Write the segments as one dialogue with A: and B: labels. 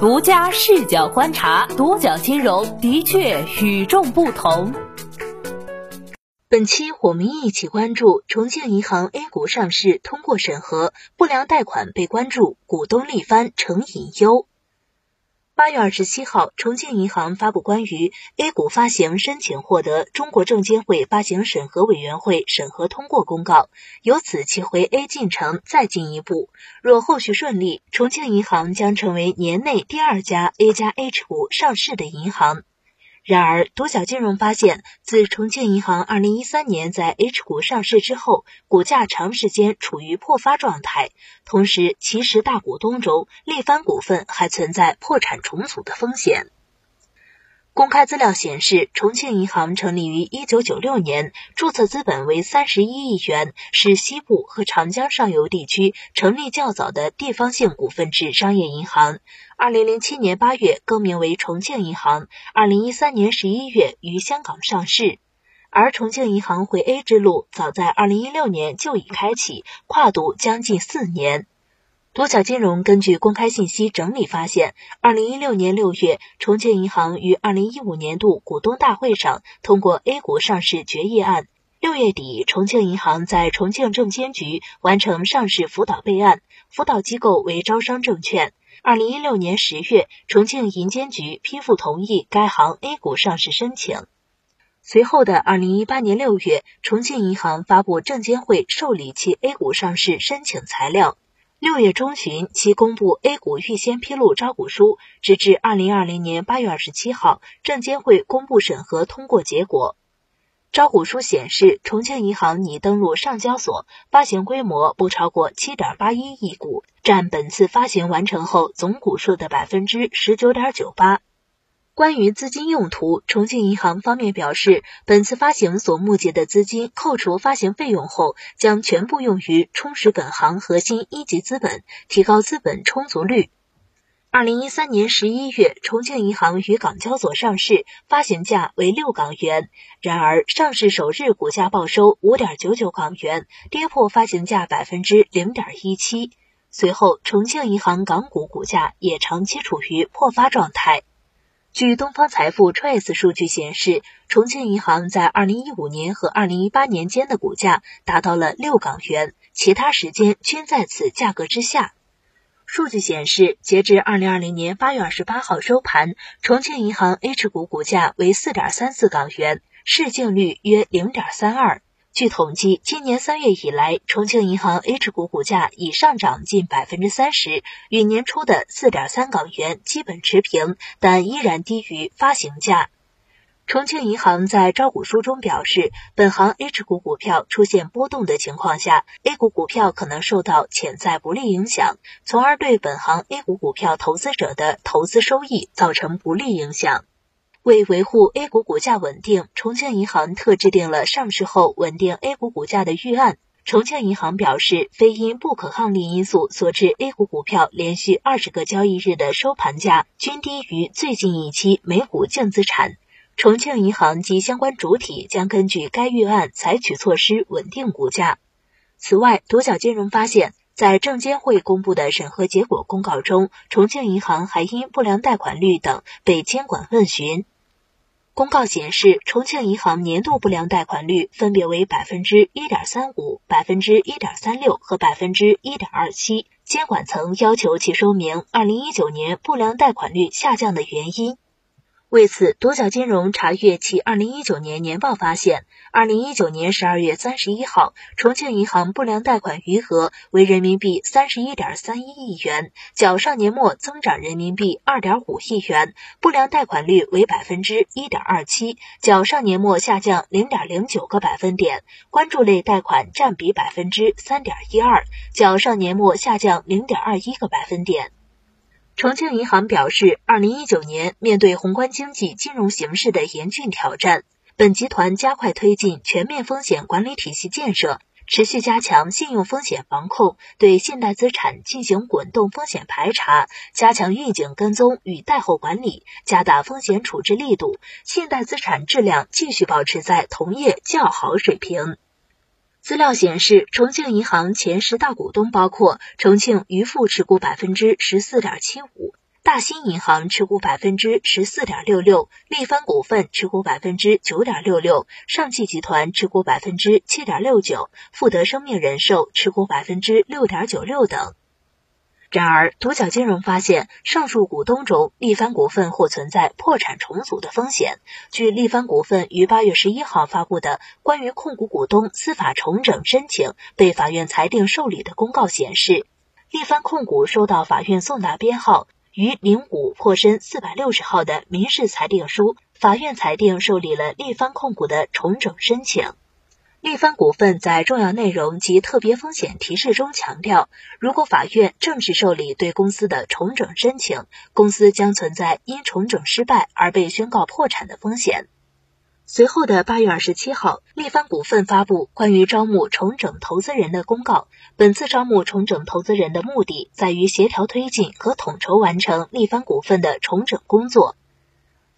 A: 独家视角观察，独角金融的确与众不同。
B: 本期我们一起关注重庆银行 A 股上市通过审核，不良贷款被关注，股东力帆成隐忧。八月二十七号，重庆银行发布关于 A 股发行申请获得中国证监会发行审核委员会审核通过公告，由此其回 A 进程再进一步。若后续顺利，重庆银行将成为年内第二家 A 加 H 股上市的银行。然而，独角金融发现，自重庆银行二零一三年在 H 股上市之后，股价长时间处于破发状态，同时其实大股东中，力帆股份还存在破产重组的风险。公开资料显示，重庆银行成立于一九九六年，注册资本为三十一亿元，是西部和长江上游地区成立较早的地方性股份制商业银行。二零零七年八月更名为重庆银行，二零一三年十一月于香港上市。而重庆银行回 A 之路，早在二零一六年就已开启，跨度将近四年。独角金融根据公开信息整理发现，二零一六年六月，重庆银行于二零一五年度股东大会上通过 A 股上市决议案。六月底，重庆银行在重庆证监局完成上市辅导备案，辅导机构为招商证券。二零一六年十月，重庆银监局批复同意该行 A 股上市申请。随后的二零一八年六月，重庆银行发布证监会受理其 A 股上市申请材料。六月中旬，其公布 A 股预先披露招股书，直至二零二零年八月二十七号，证监会公布审核通过结果。招股书显示，重庆银行拟登陆上交所，发行规模不超过七点八一亿股，占本次发行完成后总股数的百分之十九点九八。关于资金用途，重庆银行方面表示，本次发行所募集的资金，扣除发行费用后，将全部用于充实本行核心一级资本，提高资本充足率。二零一三年十一月，重庆银行于港交所上市，发行价为六港元。然而，上市首日股价报收五点九九港元，跌破发行价百分之零点一七。随后，重庆银行港股股价也长期处于破发状态。据东方财富 Trace 数据显示，重庆银行在二零一五年和二零一八年间的股价达到了六港元，其他时间均在此价格之下。数据显示，截至二零二零年八月二十八号收盘，重庆银行 H 股股价为四点三四港元，市净率约零点三二。据统计，今年三月以来，重庆银行 H 股股价已上涨近百分之三十，与年初的四点三港元基本持平，但依然低于发行价。重庆银行在招股书中表示，本行 H 股股票出现波动的情况下，A 股股票可能受到潜在不利影响，从而对本行 A 股股票投资者的投资收益造成不利影响。为维护 A 股股价稳定，重庆银行特制定了上市后稳定 A 股股价的预案。重庆银行表示，非因不可抗力因素所致，A 股股票连续二十个交易日的收盘价均低于最近一期每股净资产。重庆银行及相关主体将根据该预案采取措施稳定股价。此外，独角金融发现，在证监会公布的审核结果公告中，重庆银行还因不良贷款率等被监管问询。公告显示，重庆银行年度不良贷款率分别为百分之一点三五、百分之一点三六和百分之一点二七。监管层要求其说明二零一九年不良贷款率下降的原因。为此，独角金融查阅其二零一九年年报发现，二零一九年十二月三十一号，重庆银行不良贷款余额为人民币三十一点三一亿元，较上年末增长人民币二点五亿元，不良贷款率为百分之一点二七，较上年末下降零点零九个百分点，关注类贷款占比百分之三点一二，较上年末下降零点二一个百分点。重庆银行表示，二零一九年面对宏观经济金融形势的严峻挑战，本集团加快推进全面风险管理体系建设，持续加强信用风险防控，对信贷资产进行滚动风险排查，加强预警跟踪与贷后管理，加大风险处置力度，信贷资产质量继续保持在同业较好水平。资料显示，重庆银行前十大股东包括重庆渝富持股百分之十四点七五，大新银行持股百分之十四点六六，力帆股份持股百分之九点六六，上汽集团持股百分之七点六九，富德生命人寿持股百分之六点九六等。然而，独角金融发现，上述股东中，力帆股份或存在破产重组的风险。据力帆股份于八月十一号发布的关于控股股东司法重整申请被法院裁定受理的公告显示，力帆控股收到法院送达编号于零五破申四百六十号的民事裁定书，法院裁定受理了力帆控股的重整申请。力帆股份在重要内容及特别风险提示中强调，如果法院正式受理对公司的重整申请，公司将存在因重整失败而被宣告破产的风险。随后的八月二十七号，力帆股份发布关于招募重整投资人的公告。本次招募重整投资人的目的在于协调推进和统筹完成力帆股份的重整工作。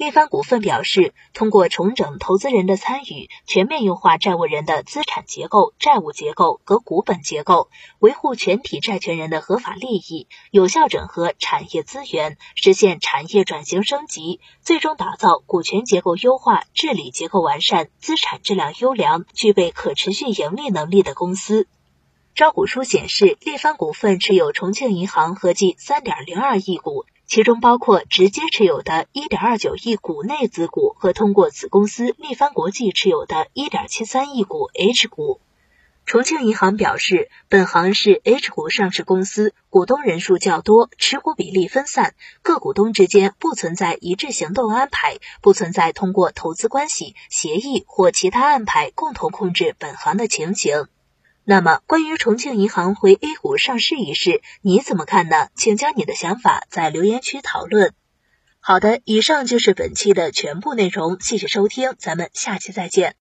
B: 力帆股份表示，通过重整投资人的参与，全面优化债务人的资产结构、债务结构和股本结构，维护全体债权人的合法利益，有效整合产业资源，实现产业转型升级，最终打造股权结构优化、治理结构完善、资产质量优良、具备可持续盈利能力的公司。招股书显示，力帆股份持有重庆银行合计三点零二亿股。其中包括直接持有的1.29亿股内资股和通过子公司力帆国际持有的1.73亿股 H 股。重庆银行表示，本行是 H 股上市公司，股东人数较多，持股比例分散，各股东之间不存在一致行动安排，不存在通过投资关系、协议或其他安排共同控制本行的情形。那么，关于重庆银行回 A 股上市一事，你怎么看呢？请将你的想法在留言区讨论。好的，以上就是本期的全部内容，谢谢收听，咱们下期再见。